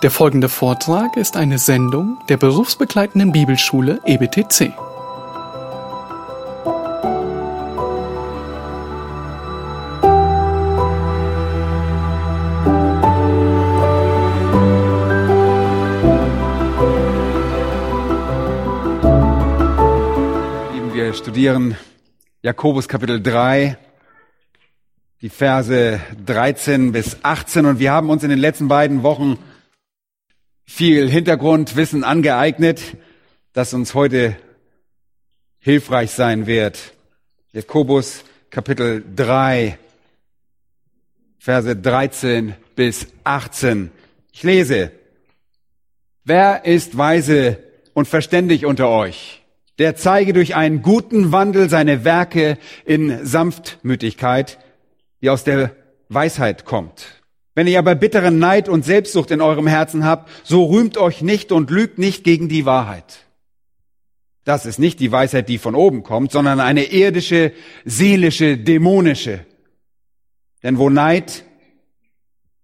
Der folgende Vortrag ist eine Sendung der berufsbegleitenden Bibelschule E EBTC. Wir studieren Jakobus Kapitel 3, die Verse 13 bis 18 und wir haben uns in den letzten beiden Wochen viel Hintergrundwissen angeeignet, das uns heute hilfreich sein wird. Jakobus Kapitel 3, Verse 13 bis 18. Ich lese. Wer ist weise und verständig unter euch? Der zeige durch einen guten Wandel seine Werke in Sanftmütigkeit, die aus der Weisheit kommt. Wenn ihr aber bitteren Neid und Selbstsucht in eurem Herzen habt, so rühmt euch nicht und lügt nicht gegen die Wahrheit. Das ist nicht die Weisheit, die von oben kommt, sondern eine irdische, seelische, dämonische. Denn wo Neid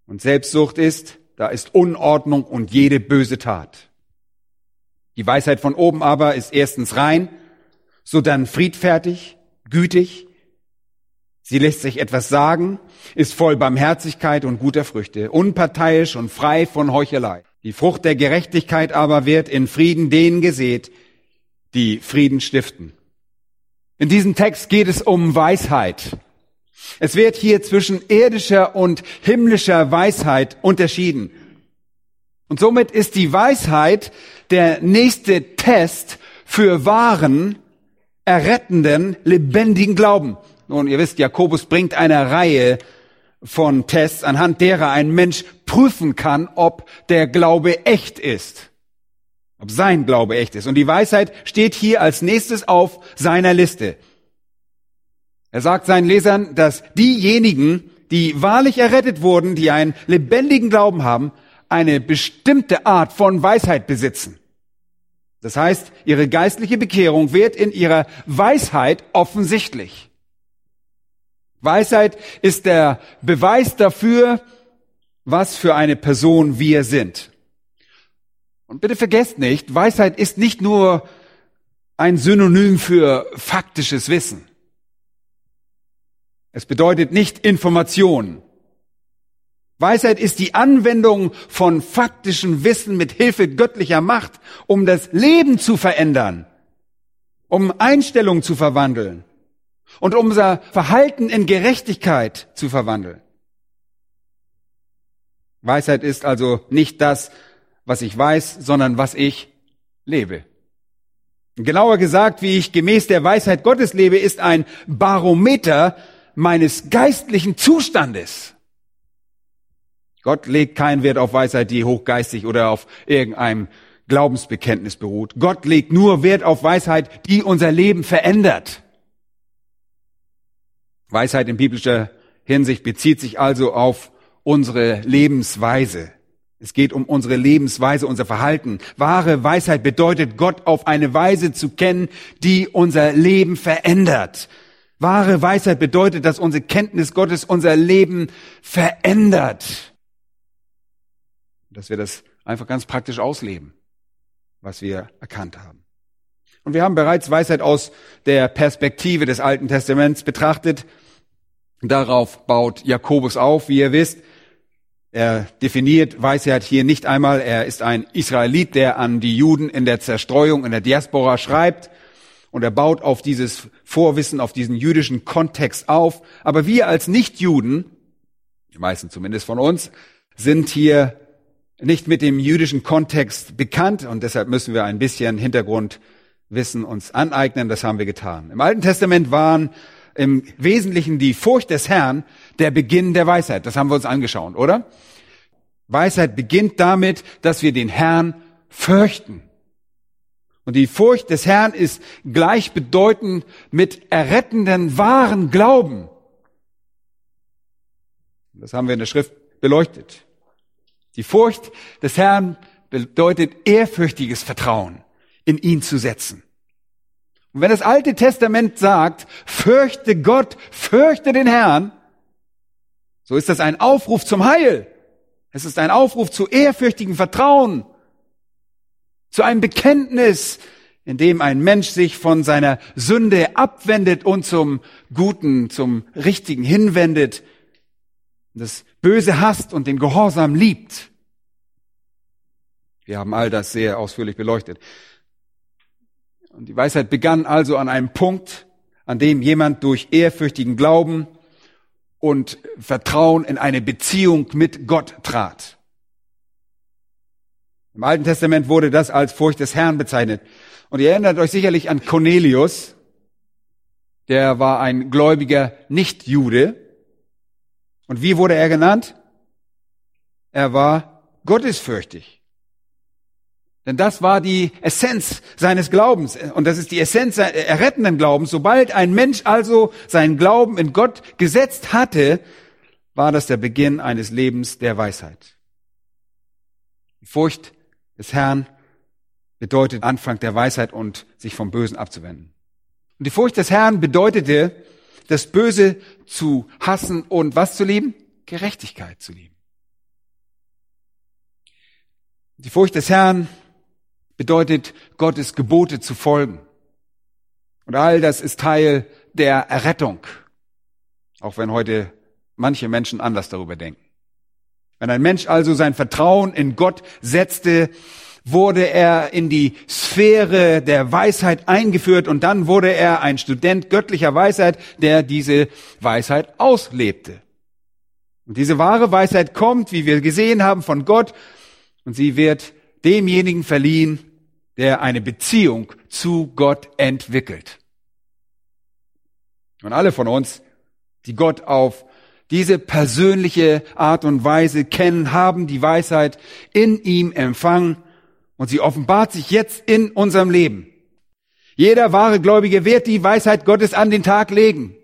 und Selbstsucht ist, da ist Unordnung und jede böse Tat. Die Weisheit von oben aber ist erstens rein, sodann friedfertig, gütig. Sie lässt sich etwas sagen, ist voll Barmherzigkeit und guter Früchte, unparteiisch und frei von Heuchelei. Die Frucht der Gerechtigkeit aber wird in Frieden denen gesät, die Frieden stiften. In diesem Text geht es um Weisheit. Es wird hier zwischen irdischer und himmlischer Weisheit unterschieden. Und somit ist die Weisheit der nächste Test für wahren, errettenden, lebendigen Glauben. Nun, ihr wisst, Jakobus bringt eine Reihe von Tests, anhand derer ein Mensch prüfen kann, ob der Glaube echt ist. Ob sein Glaube echt ist. Und die Weisheit steht hier als nächstes auf seiner Liste. Er sagt seinen Lesern, dass diejenigen, die wahrlich errettet wurden, die einen lebendigen Glauben haben, eine bestimmte Art von Weisheit besitzen. Das heißt, ihre geistliche Bekehrung wird in ihrer Weisheit offensichtlich. Weisheit ist der Beweis dafür, was für eine Person wir sind. Und bitte vergesst nicht, Weisheit ist nicht nur ein Synonym für faktisches Wissen. Es bedeutet nicht Information. Weisheit ist die Anwendung von faktischem Wissen mit Hilfe göttlicher Macht, um das Leben zu verändern, um Einstellungen zu verwandeln und unser Verhalten in Gerechtigkeit zu verwandeln. Weisheit ist also nicht das, was ich weiß, sondern was ich lebe. Genauer gesagt, wie ich gemäß der Weisheit Gottes lebe, ist ein Barometer meines geistlichen Zustandes. Gott legt keinen Wert auf Weisheit, die hochgeistig oder auf irgendeinem Glaubensbekenntnis beruht. Gott legt nur Wert auf Weisheit, die unser Leben verändert. Weisheit in biblischer Hinsicht bezieht sich also auf unsere Lebensweise. Es geht um unsere Lebensweise, unser Verhalten. Wahre Weisheit bedeutet, Gott auf eine Weise zu kennen, die unser Leben verändert. Wahre Weisheit bedeutet, dass unsere Kenntnis Gottes unser Leben verändert. Dass wir das einfach ganz praktisch ausleben, was wir erkannt haben. Und wir haben bereits Weisheit aus der Perspektive des Alten Testaments betrachtet. Darauf baut Jakobus auf, wie ihr wisst. Er definiert Weisheit hier nicht einmal. Er ist ein Israelit, der an die Juden in der Zerstreuung, in der Diaspora schreibt. Und er baut auf dieses Vorwissen, auf diesen jüdischen Kontext auf. Aber wir als Nichtjuden, die meisten zumindest von uns, sind hier nicht mit dem jüdischen Kontext bekannt und deshalb müssen wir ein bisschen Hintergrundwissen uns aneignen. Das haben wir getan. Im Alten Testament waren im Wesentlichen die Furcht des Herrn der Beginn der Weisheit. Das haben wir uns angeschaut, oder? Weisheit beginnt damit, dass wir den Herrn fürchten. Und die Furcht des Herrn ist gleichbedeutend mit errettenden, wahren Glauben. Das haben wir in der Schrift beleuchtet. Die Furcht des Herrn bedeutet ehrfürchtiges Vertrauen in ihn zu setzen. Und wenn das Alte Testament sagt, fürchte Gott, fürchte den Herrn, so ist das ein Aufruf zum Heil. Es ist ein Aufruf zu ehrfürchtigem Vertrauen, zu einem Bekenntnis, in dem ein Mensch sich von seiner Sünde abwendet und zum Guten, zum Richtigen hinwendet, das Böse hasst und den Gehorsam liebt. Wir haben all das sehr ausführlich beleuchtet. Und die Weisheit begann also an einem Punkt, an dem jemand durch ehrfürchtigen Glauben und Vertrauen in eine Beziehung mit Gott trat. Im Alten Testament wurde das als Furcht des Herrn bezeichnet. Und ihr erinnert euch sicherlich an Cornelius, der war ein gläubiger Nichtjude. Und wie wurde er genannt? Er war gottesfürchtig. Denn das war die Essenz seines Glaubens. Und das ist die Essenz errettenden Glaubens. Sobald ein Mensch also seinen Glauben in Gott gesetzt hatte, war das der Beginn eines Lebens der Weisheit. Die Furcht des Herrn bedeutet Anfang der Weisheit und sich vom Bösen abzuwenden. Und die Furcht des Herrn bedeutete, das Böse zu hassen und was zu lieben? Gerechtigkeit zu lieben. Die Furcht des Herrn bedeutet, Gottes Gebote zu folgen. Und all das ist Teil der Errettung. Auch wenn heute manche Menschen anders darüber denken. Wenn ein Mensch also sein Vertrauen in Gott setzte, wurde er in die Sphäre der Weisheit eingeführt und dann wurde er ein Student göttlicher Weisheit, der diese Weisheit auslebte. Und diese wahre Weisheit kommt, wie wir gesehen haben, von Gott und sie wird demjenigen verliehen, der eine Beziehung zu Gott entwickelt. Und alle von uns, die Gott auf diese persönliche Art und Weise kennen, haben die Weisheit in ihm empfangen und sie offenbart sich jetzt in unserem Leben. Jeder wahre Gläubige wird die Weisheit Gottes an den Tag legen.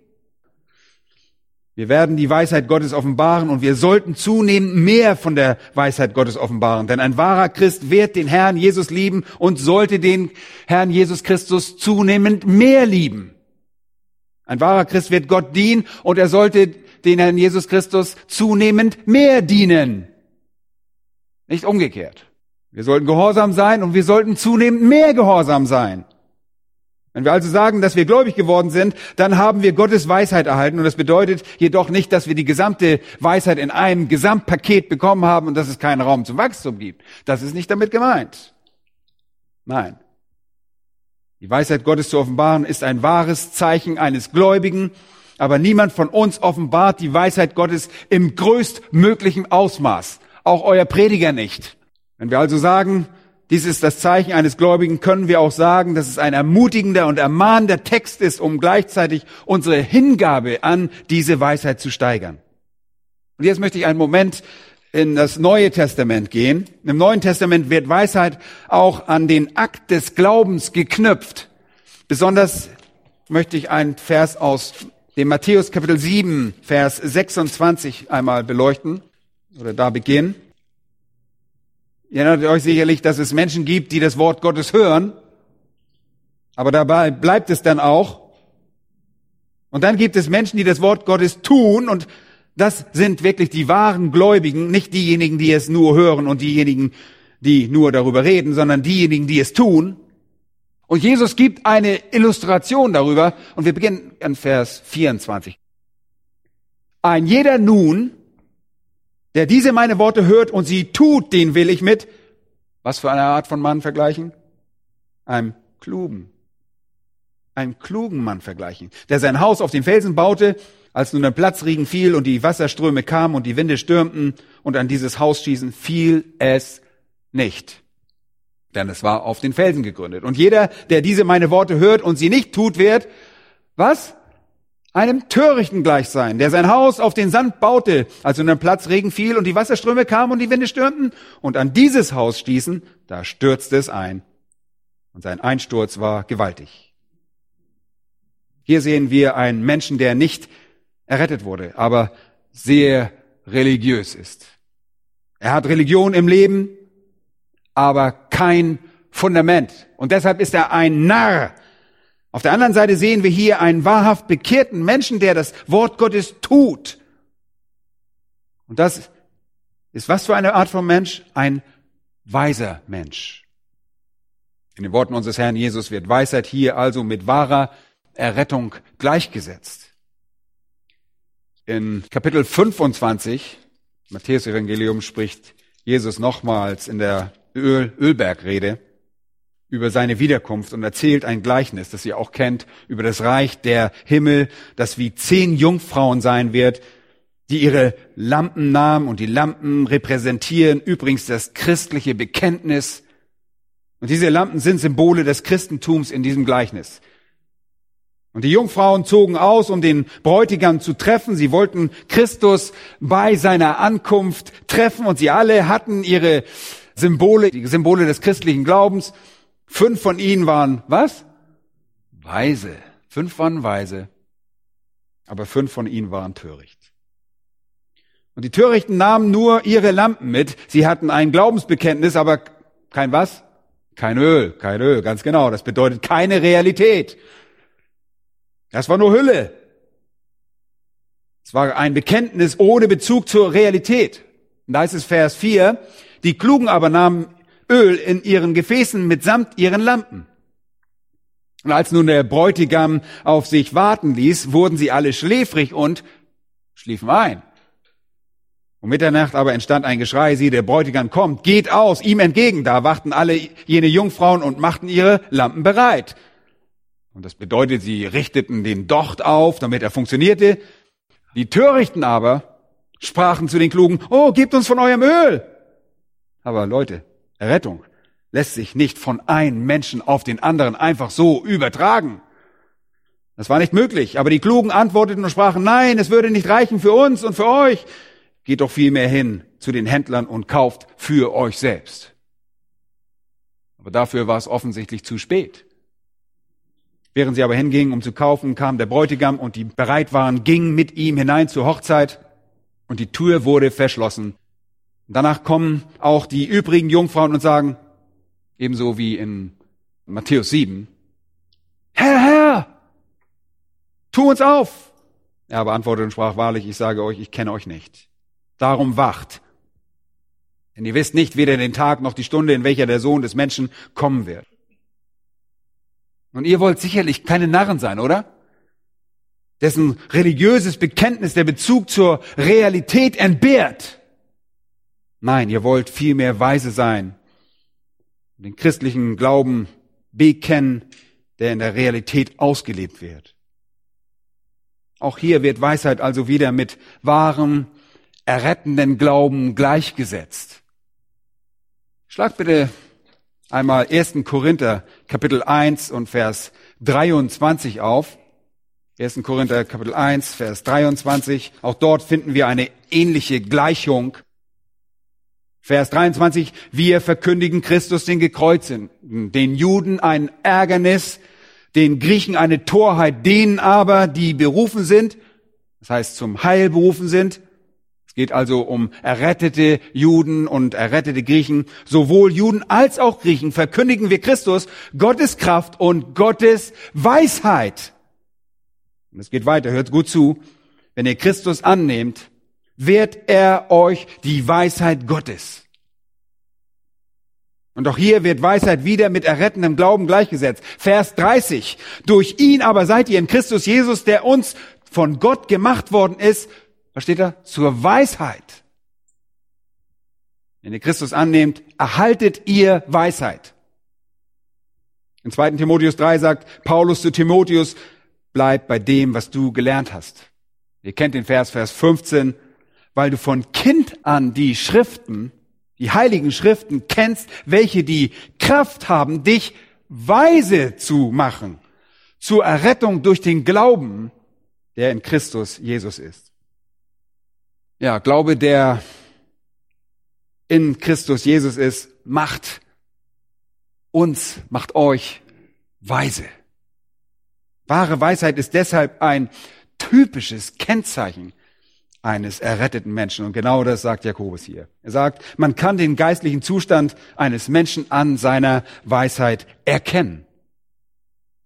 Wir werden die Weisheit Gottes offenbaren und wir sollten zunehmend mehr von der Weisheit Gottes offenbaren. Denn ein wahrer Christ wird den Herrn Jesus lieben und sollte den Herrn Jesus Christus zunehmend mehr lieben. Ein wahrer Christ wird Gott dienen und er sollte den Herrn Jesus Christus zunehmend mehr dienen. Nicht umgekehrt. Wir sollten gehorsam sein und wir sollten zunehmend mehr gehorsam sein. Wenn wir also sagen, dass wir gläubig geworden sind, dann haben wir Gottes Weisheit erhalten. Und das bedeutet jedoch nicht, dass wir die gesamte Weisheit in einem Gesamtpaket bekommen haben und dass es keinen Raum zum Wachstum gibt. Das ist nicht damit gemeint. Nein. Die Weisheit Gottes zu offenbaren ist ein wahres Zeichen eines Gläubigen, aber niemand von uns offenbart die Weisheit Gottes im größtmöglichen Ausmaß. Auch euer Prediger nicht. Wenn wir also sagen, dies ist das Zeichen eines Gläubigen, können wir auch sagen, dass es ein ermutigender und ermahnender Text ist, um gleichzeitig unsere Hingabe an diese Weisheit zu steigern. Und jetzt möchte ich einen Moment in das Neue Testament gehen. Im Neuen Testament wird Weisheit auch an den Akt des Glaubens geknüpft. Besonders möchte ich einen Vers aus dem Matthäus Kapitel 7, Vers 26 einmal beleuchten oder da beginnen. Ihr erinnert euch sicherlich, dass es Menschen gibt, die das Wort Gottes hören, aber dabei bleibt es dann auch. Und dann gibt es Menschen, die das Wort Gottes tun und das sind wirklich die wahren Gläubigen, nicht diejenigen, die es nur hören und diejenigen, die nur darüber reden, sondern diejenigen, die es tun. Und Jesus gibt eine Illustration darüber und wir beginnen an Vers 24. Ein jeder nun, der diese meine Worte hört und sie tut, den will ich mit, was für eine Art von Mann vergleichen? Einem klugen. Einem klugen Mann vergleichen, der sein Haus auf den Felsen baute, als nun der Platzregen fiel und die Wasserströme kamen und die Winde stürmten und an dieses Haus schießen, fiel es nicht. Denn es war auf den Felsen gegründet. Und jeder, der diese meine Worte hört und sie nicht tut, wird, was? Einem Törichten gleich sein, der sein Haus auf den Sand baute, als in den Platz Regen fiel und die Wasserströme kamen und die Winde stürmten und an dieses Haus stießen, da stürzte es ein. Und sein Einsturz war gewaltig. Hier sehen wir einen Menschen, der nicht errettet wurde, aber sehr religiös ist. Er hat Religion im Leben, aber kein Fundament. Und deshalb ist er ein Narr, auf der anderen Seite sehen wir hier einen wahrhaft bekehrten Menschen, der das Wort Gottes tut. Und das ist was für eine Art von Mensch? Ein weiser Mensch. In den Worten unseres Herrn Jesus wird Weisheit hier also mit wahrer Errettung gleichgesetzt. In Kapitel 25, Matthäus Evangelium, spricht Jesus nochmals in der Öl Ölbergrede über seine Wiederkunft und erzählt ein Gleichnis, das ihr auch kennt, über das Reich der Himmel, das wie zehn Jungfrauen sein wird, die ihre Lampen nahmen und die Lampen repräsentieren übrigens das christliche Bekenntnis. Und diese Lampen sind Symbole des Christentums in diesem Gleichnis. Und die Jungfrauen zogen aus, um den Bräutigam zu treffen. Sie wollten Christus bei seiner Ankunft treffen und sie alle hatten ihre Symbole, die Symbole des christlichen Glaubens. Fünf von ihnen waren was? Weise. Fünf waren weise. Aber fünf von ihnen waren töricht. Und die Törichten nahmen nur ihre Lampen mit. Sie hatten ein Glaubensbekenntnis, aber kein was? Kein Öl, kein Öl, ganz genau. Das bedeutet keine Realität. Das war nur Hülle. Es war ein Bekenntnis ohne Bezug zur Realität. Und da ist es Vers 4. Die Klugen aber nahmen Öl in ihren Gefäßen mitsamt ihren Lampen. Und als nun der Bräutigam auf sich warten ließ, wurden sie alle schläfrig und schliefen ein. Um Mitternacht aber entstand ein Geschrei, sie, der Bräutigam kommt, geht aus, ihm entgegen. Da wachten alle jene Jungfrauen und machten ihre Lampen bereit. Und das bedeutet, sie richteten den Docht auf, damit er funktionierte. Die Törichten aber sprachen zu den Klugen, oh, gebt uns von eurem Öl. Aber Leute, Errettung lässt sich nicht von einem Menschen auf den anderen einfach so übertragen. Das war nicht möglich. Aber die Klugen antworteten und sprachen, nein, es würde nicht reichen für uns und für euch. Geht doch vielmehr hin zu den Händlern und kauft für euch selbst. Aber dafür war es offensichtlich zu spät. Während sie aber hingingen, um zu kaufen, kam der Bräutigam und die bereit waren, gingen mit ihm hinein zur Hochzeit und die Tür wurde verschlossen. Danach kommen auch die übrigen Jungfrauen und sagen, ebenso wie in Matthäus 7, Herr, Herr, tu uns auf. Er beantwortete und sprach wahrlich, ich sage euch, ich kenne euch nicht. Darum wacht. Denn ihr wisst nicht weder den Tag noch die Stunde, in welcher der Sohn des Menschen kommen wird. Und ihr wollt sicherlich keine Narren sein, oder? Dessen religiöses Bekenntnis der Bezug zur Realität entbehrt. Nein, ihr wollt vielmehr weise sein, den christlichen Glauben bekennen, der in der Realität ausgelebt wird. Auch hier wird Weisheit also wieder mit wahrem, errettenden Glauben gleichgesetzt. Schlag bitte einmal 1. Korinther Kapitel 1 und Vers 23 auf. 1. Korinther Kapitel 1, Vers 23. Auch dort finden wir eine ähnliche Gleichung. Vers 23. Wir verkündigen Christus den Gekreuzten, den Juden ein Ärgernis, den Griechen eine Torheit, denen aber, die berufen sind, das heißt zum Heil berufen sind, es geht also um errettete Juden und errettete Griechen. Sowohl Juden als auch Griechen verkündigen wir Christus, Gottes Kraft und Gottes Weisheit. Und es geht weiter, hört gut zu. Wenn ihr Christus annehmt, wird er euch die Weisheit Gottes. Und auch hier wird Weisheit wieder mit errettendem Glauben gleichgesetzt. Vers 30. Durch ihn aber seid ihr in Christus Jesus, der uns von Gott gemacht worden ist, was steht da? Zur Weisheit. Wenn ihr Christus annehmt, erhaltet ihr Weisheit. In 2. Timotheus 3 sagt Paulus zu Timotheus, bleib bei dem, was du gelernt hast. Ihr kennt den Vers, Vers 15, weil du von Kind an die Schriften, die heiligen Schriften kennst, welche die Kraft haben, dich weise zu machen, zur Errettung durch den Glauben, der in Christus Jesus ist. Ja, Glaube, der in Christus Jesus ist, macht uns, macht euch weise. Wahre Weisheit ist deshalb ein typisches Kennzeichen eines erretteten Menschen. Und genau das sagt Jakobus hier. Er sagt, man kann den geistlichen Zustand eines Menschen an seiner Weisheit erkennen.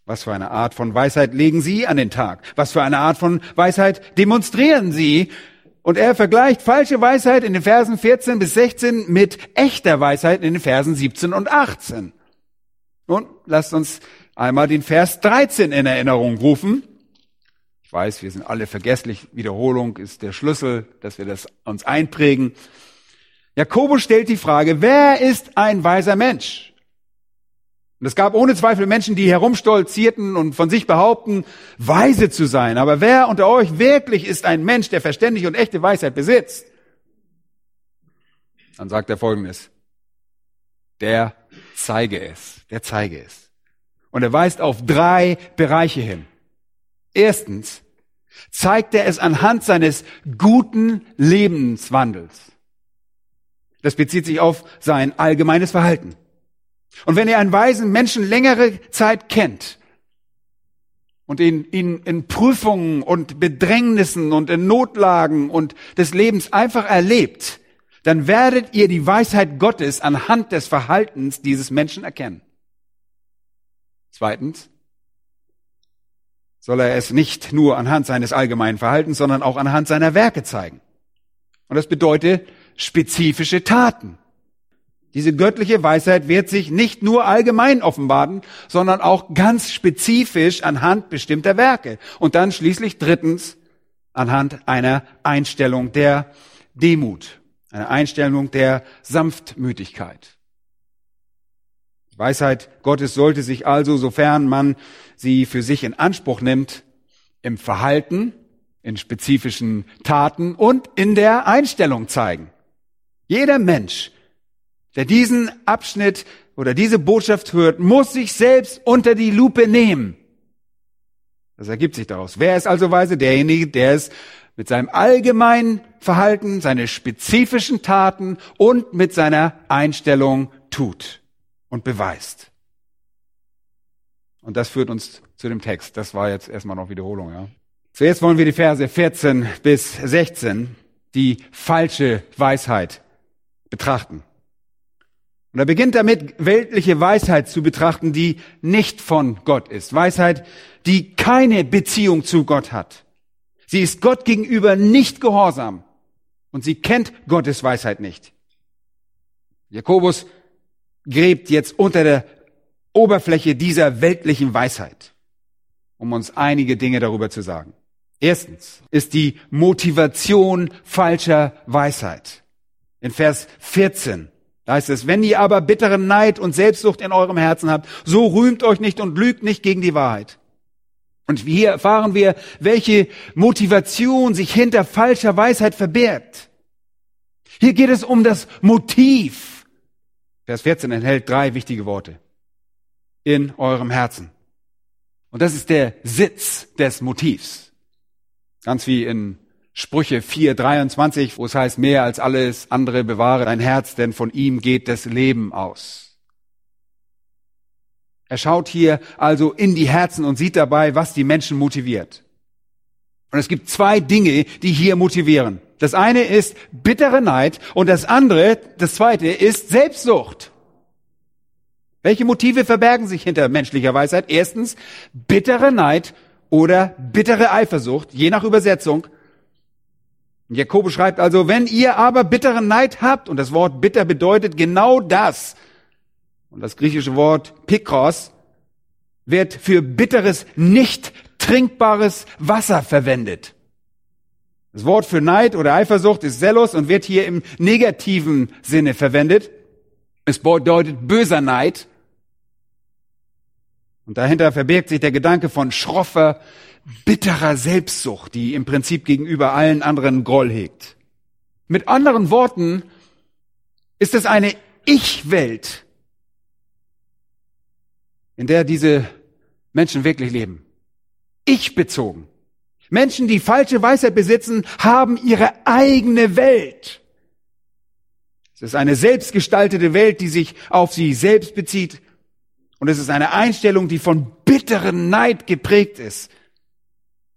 Was für eine Art von Weisheit legen Sie an den Tag? Was für eine Art von Weisheit demonstrieren Sie Und er vergleicht falsche Weisheit in den Versen 14 bis 16 mit echter Weisheit in den Versen 17 und 18. Nun, lasst uns einmal den Vers 13 in Erinnerung rufen. Weiß, wir sind alle vergesslich. Wiederholung ist der Schlüssel, dass wir das uns einprägen. Jakobus stellt die Frage, wer ist ein weiser Mensch? Und es gab ohne Zweifel Menschen, die herumstolzierten und von sich behaupten, weise zu sein. Aber wer unter euch wirklich ist ein Mensch, der verständig und echte Weisheit besitzt? Dann sagt er folgendes. Der zeige es. Der zeige es. Und er weist auf drei Bereiche hin. Erstens zeigt er es anhand seines guten Lebenswandels. Das bezieht sich auf sein allgemeines Verhalten. Und wenn ihr einen weisen Menschen längere Zeit kennt und ihn, ihn in Prüfungen und Bedrängnissen und in Notlagen und des Lebens einfach erlebt, dann werdet ihr die Weisheit Gottes anhand des Verhaltens dieses Menschen erkennen. Zweitens soll er es nicht nur anhand seines allgemeinen Verhaltens, sondern auch anhand seiner Werke zeigen. Und das bedeutet spezifische Taten. Diese göttliche Weisheit wird sich nicht nur allgemein offenbaren, sondern auch ganz spezifisch anhand bestimmter Werke. Und dann schließlich drittens anhand einer Einstellung der Demut, einer Einstellung der Sanftmütigkeit. Weisheit Gottes sollte sich also, sofern man sie für sich in Anspruch nimmt, im Verhalten, in spezifischen Taten und in der Einstellung zeigen. Jeder Mensch der diesen Abschnitt oder diese Botschaft hört, muss sich selbst unter die Lupe nehmen. Das ergibt sich daraus. Wer ist also weise? Derjenige, der es mit seinem allgemeinen Verhalten, seine spezifischen Taten und mit seiner Einstellung tut und beweist. Und das führt uns zu dem Text. Das war jetzt erstmal noch Wiederholung, ja. Zuerst wollen wir die Verse 14 bis 16, die falsche Weisheit betrachten. Und er beginnt damit, weltliche Weisheit zu betrachten, die nicht von Gott ist. Weisheit, die keine Beziehung zu Gott hat. Sie ist Gott gegenüber nicht gehorsam. Und sie kennt Gottes Weisheit nicht. Jakobus gräbt jetzt unter der Oberfläche dieser weltlichen Weisheit, um uns einige Dinge darüber zu sagen. Erstens ist die Motivation falscher Weisheit. In Vers 14 da heißt es, wenn ihr aber bitteren Neid und Selbstsucht in eurem Herzen habt, so rühmt euch nicht und lügt nicht gegen die Wahrheit. Und hier erfahren wir, welche Motivation sich hinter falscher Weisheit verbirgt. Hier geht es um das Motiv. Vers 14 enthält drei wichtige Worte. In eurem Herzen. Und das ist der Sitz des Motivs. Ganz wie in Sprüche 4, 23, wo es heißt, mehr als alles andere bewahre dein Herz, denn von ihm geht das Leben aus. Er schaut hier also in die Herzen und sieht dabei, was die Menschen motiviert. Und es gibt zwei Dinge, die hier motivieren. Das eine ist bittere Neid und das andere, das zweite, ist Selbstsucht. Welche Motive verbergen sich hinter menschlicher Weisheit? Erstens bittere Neid oder bittere Eifersucht, je nach Übersetzung. Jakobus schreibt also, wenn ihr aber bitteren Neid habt, und das Wort bitter bedeutet genau das, und das griechische Wort pikros wird für bitteres, nicht trinkbares Wasser verwendet. Das Wort für Neid oder Eifersucht ist Zelos und wird hier im negativen Sinne verwendet. Es bedeutet böser Neid. Und dahinter verbirgt sich der Gedanke von schroffer, bitterer Selbstsucht, die im Prinzip gegenüber allen anderen Groll hegt. Mit anderen Worten ist es eine Ich-Welt, in der diese Menschen wirklich leben. Ich bezogen. Menschen, die falsche Weisheit besitzen, haben ihre eigene Welt. Es ist eine selbstgestaltete Welt, die sich auf sie selbst bezieht. Und es ist eine Einstellung, die von bitteren Neid geprägt ist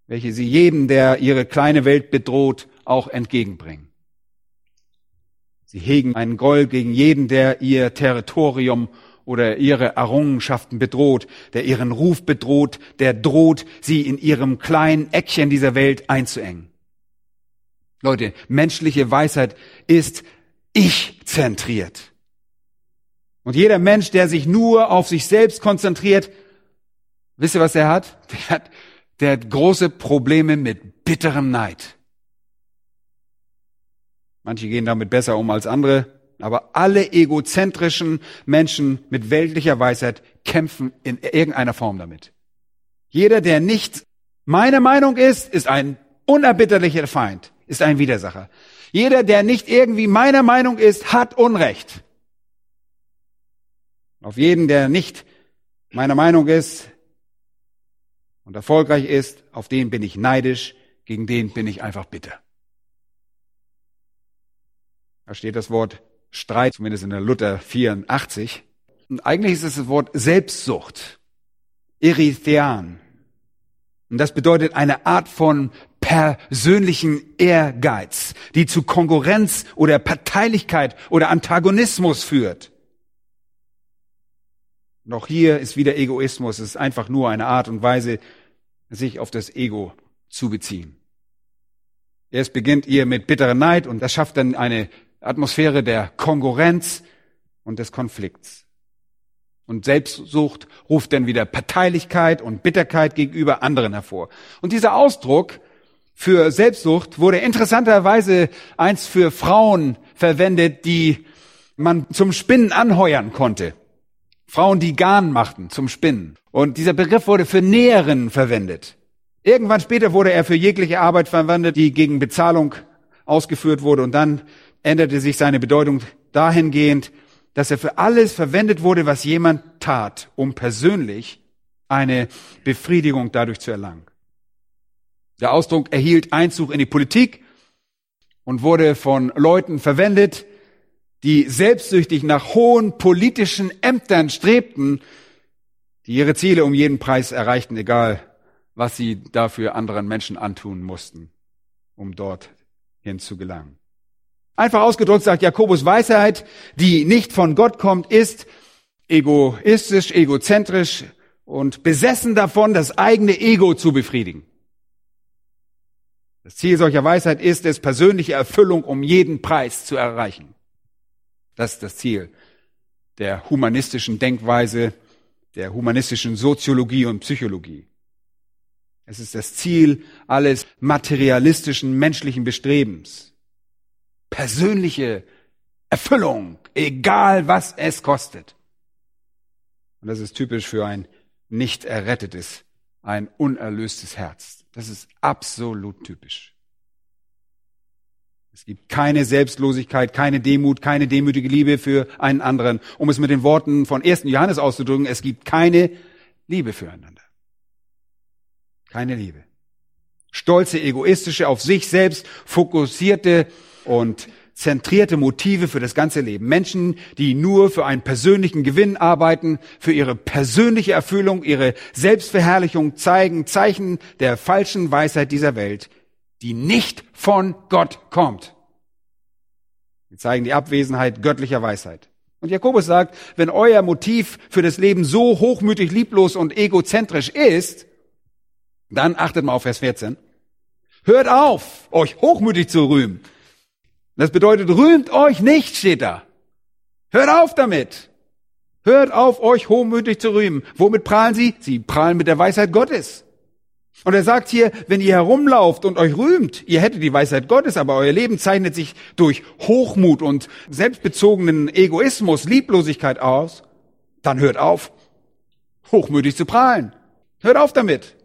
welche sie jedem, der ihre kleine Welt bedroht, auch entgegenbringen. Sie hegen einen Groll gegen jeden, der ihr Territorium oder ihre Errungenschaften bedroht, der ihren Ruf bedroht, der droht, sie in ihrem kleinen Eckchen dieser Welt einzuengen. Leute, menschliche Weisheit ist ich-zentriert. Und jeder Mensch, der sich nur auf sich selbst konzentriert, wisst ihr, was er hat? Der hat, der hat große Probleme mit bitterem Neid. Manche gehen damit besser um als andere, aber alle egozentrischen Menschen mit weltlicher Weisheit kämpfen in irgendeiner Form damit. Jeder, der nicht meine Meinung ist, ist ein unerbitterlicher Feind, ist ein Widersacher. Jeder, der nicht irgendwie meiner Meinung ist, hat Unrecht. Auf jeden, der nicht meiner Meinung ist und erfolgreich ist, auf den bin ich neidisch, gegen den bin ich einfach bitter. Da steht das Wort Streit, zumindest in der Luther 84. Und eigentlich ist es das Wort Selbstsucht. Erythean. Und das bedeutet eine Art von persönlichen Ehrgeiz, die zu Konkurrenz oder Parteilichkeit oder Antagonismus führt. Noch hier ist wieder Egoismus. Es ist einfach nur eine Art und Weise, sich auf das Ego zu beziehen. Erst beginnt ihr mit bitterer Neid und das schafft dann eine Atmosphäre der Konkurrenz und des Konflikts. Und Selbstsucht ruft dann wieder Parteilichkeit und Bitterkeit gegenüber anderen hervor. Und dieser Ausdruck für Selbstsucht wurde interessanterweise eins für Frauen verwendet, die man zum Spinnen anheuern konnte. Frauen, die Garn machten zum Spinnen. Und dieser Begriff wurde für Näherinnen verwendet. Irgendwann später wurde er für jegliche Arbeit verwendet, die gegen Bezahlung ausgeführt wurde. Und dann änderte sich seine Bedeutung dahingehend, dass er für alles verwendet wurde, was jemand tat, um persönlich eine Befriedigung dadurch zu erlangen. Der Ausdruck erhielt Einzug in die Politik und wurde von Leuten verwendet, die selbstsüchtig nach hohen politischen Ämtern strebten, die ihre Ziele um jeden Preis erreichten, egal was sie dafür anderen Menschen antun mussten, um dort hin zu gelangen. Einfach ausgedrückt sagt Jakobus Weisheit, die nicht von Gott kommt, ist egoistisch, egozentrisch und besessen davon, das eigene Ego zu befriedigen. Das Ziel solcher Weisheit ist es, persönliche Erfüllung um jeden Preis zu erreichen. Das ist das Ziel der humanistischen Denkweise, der humanistischen Soziologie und Psychologie. Es ist das Ziel alles materialistischen menschlichen Bestrebens. Persönliche Erfüllung, egal was es kostet. Und das ist typisch für ein nicht errettetes, ein unerlöstes Herz. Das ist absolut typisch. Es gibt keine Selbstlosigkeit, keine Demut, keine demütige Liebe für einen anderen. Um es mit den Worten von 1. Johannes auszudrücken, es gibt keine Liebe füreinander. Keine Liebe. Stolze, egoistische, auf sich selbst fokussierte und zentrierte Motive für das ganze Leben. Menschen, die nur für einen persönlichen Gewinn arbeiten, für ihre persönliche Erfüllung, ihre Selbstverherrlichung zeigen, Zeichen der falschen Weisheit dieser Welt, die nicht von Gott kommt. Sie zeigen die Abwesenheit göttlicher Weisheit. Und Jakobus sagt, wenn euer Motiv für das Leben so hochmütig, lieblos und egozentrisch ist, dann achtet mal auf Vers 14. Hört auf, euch hochmütig zu rühmen. Das bedeutet, rühmt euch nicht, steht da. Hört auf damit. Hört auf, euch hochmütig zu rühmen. Womit prahlen sie? Sie prahlen mit der Weisheit Gottes. Und er sagt hier, wenn ihr herumlauft und euch rühmt, ihr hättet die Weisheit Gottes, aber euer Leben zeichnet sich durch Hochmut und selbstbezogenen Egoismus, Lieblosigkeit aus, dann hört auf, hochmütig zu prahlen. Hört auf damit.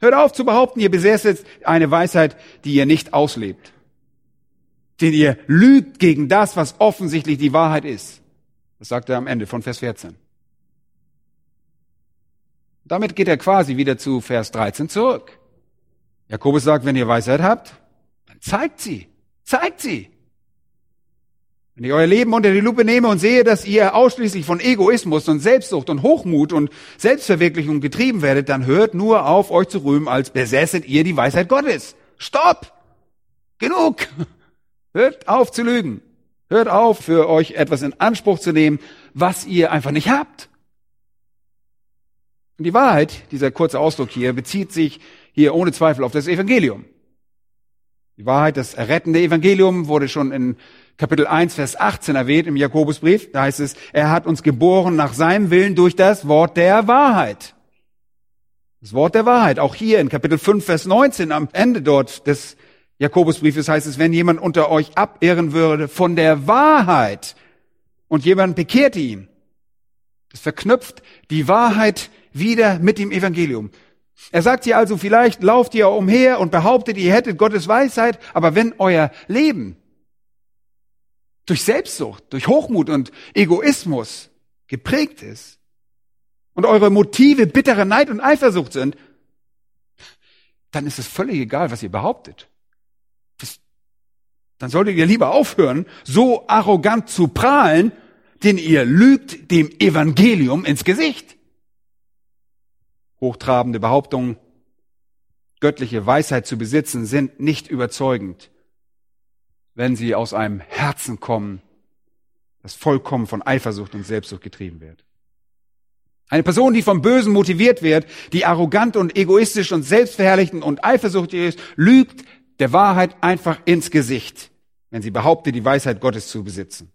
Hört auf zu behaupten, ihr besäßet eine Weisheit, die ihr nicht auslebt. Den ihr lügt gegen das, was offensichtlich die Wahrheit ist. Das sagt er am Ende von Vers 14. Damit geht er quasi wieder zu Vers 13 zurück. Jakobus sagt, wenn ihr Weisheit habt, dann zeigt sie. Zeigt sie. Wenn ich euer Leben unter die Lupe nehme und sehe, dass ihr ausschließlich von Egoismus und Selbstsucht und Hochmut und Selbstverwirklichung getrieben werdet, dann hört nur auf, euch zu rühmen, als besäßet ihr die Weisheit Gottes. Stopp! Genug! Hört auf zu lügen. Hört auf, für euch etwas in Anspruch zu nehmen, was ihr einfach nicht habt. Und die Wahrheit, dieser kurze Ausdruck hier, bezieht sich hier ohne Zweifel auf das Evangelium. Die Wahrheit, das errettende Evangelium wurde schon in Kapitel 1, Vers 18 erwähnt im Jakobusbrief. Da heißt es, er hat uns geboren nach seinem Willen durch das Wort der Wahrheit. Das Wort der Wahrheit. Auch hier in Kapitel 5, Vers 19 am Ende dort des Jakobusbriefes heißt es, wenn jemand unter euch abehren würde von der Wahrheit und jemand bekehrt ihn. Das verknüpft die Wahrheit wieder mit dem Evangelium. Er sagt hier also, vielleicht lauft ihr umher und behauptet, ihr hättet Gottes Weisheit, aber wenn euer Leben durch Selbstsucht, durch Hochmut und Egoismus geprägt ist und eure Motive bittere Neid und Eifersucht sind, dann ist es völlig egal, was ihr behauptet. Dann solltet ihr lieber aufhören, so arrogant zu prahlen, denn ihr lügt dem Evangelium ins Gesicht. Hochtrabende Behauptungen, göttliche Weisheit zu besitzen, sind nicht überzeugend wenn sie aus einem Herzen kommen, das vollkommen von Eifersucht und Selbstsucht getrieben wird. Eine Person, die vom Bösen motiviert wird, die arrogant und egoistisch und selbstverherrlichend und eifersüchtig ist, lügt der Wahrheit einfach ins Gesicht, wenn sie behauptet, die Weisheit Gottes zu besitzen.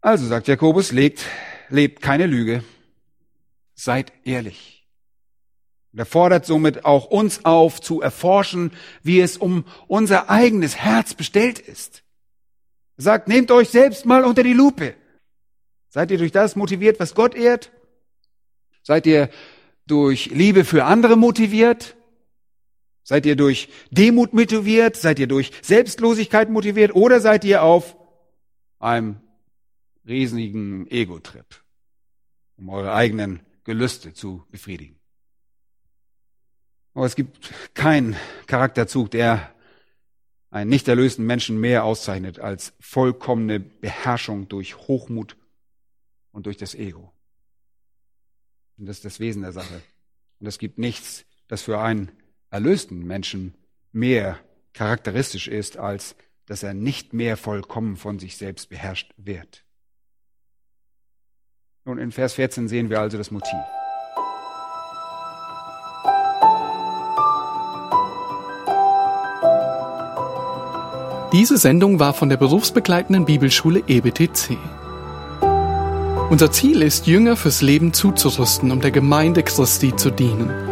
Also, sagt Jakobus, lebt, lebt keine Lüge, seid ehrlich. Und er fordert somit auch uns auf, zu erforschen, wie es um unser eigenes Herz bestellt ist. Er sagt, nehmt euch selbst mal unter die Lupe. Seid ihr durch das motiviert, was Gott ehrt? Seid ihr durch Liebe für andere motiviert? Seid ihr durch Demut motiviert? Seid ihr durch Selbstlosigkeit motiviert? Oder seid ihr auf einem riesigen Ego-Trip, um eure eigenen Gelüste zu befriedigen? Aber es gibt keinen Charakterzug, der einen nicht erlösten Menschen mehr auszeichnet als vollkommene Beherrschung durch Hochmut und durch das Ego. Und das ist das Wesen der Sache. Und es gibt nichts, das für einen erlösten Menschen mehr charakteristisch ist, als dass er nicht mehr vollkommen von sich selbst beherrscht wird. Nun, in Vers 14 sehen wir also das Motiv. Diese Sendung war von der berufsbegleitenden Bibelschule EBTC. Unser Ziel ist, Jünger fürs Leben zuzurüsten, um der Gemeinde Christi zu dienen.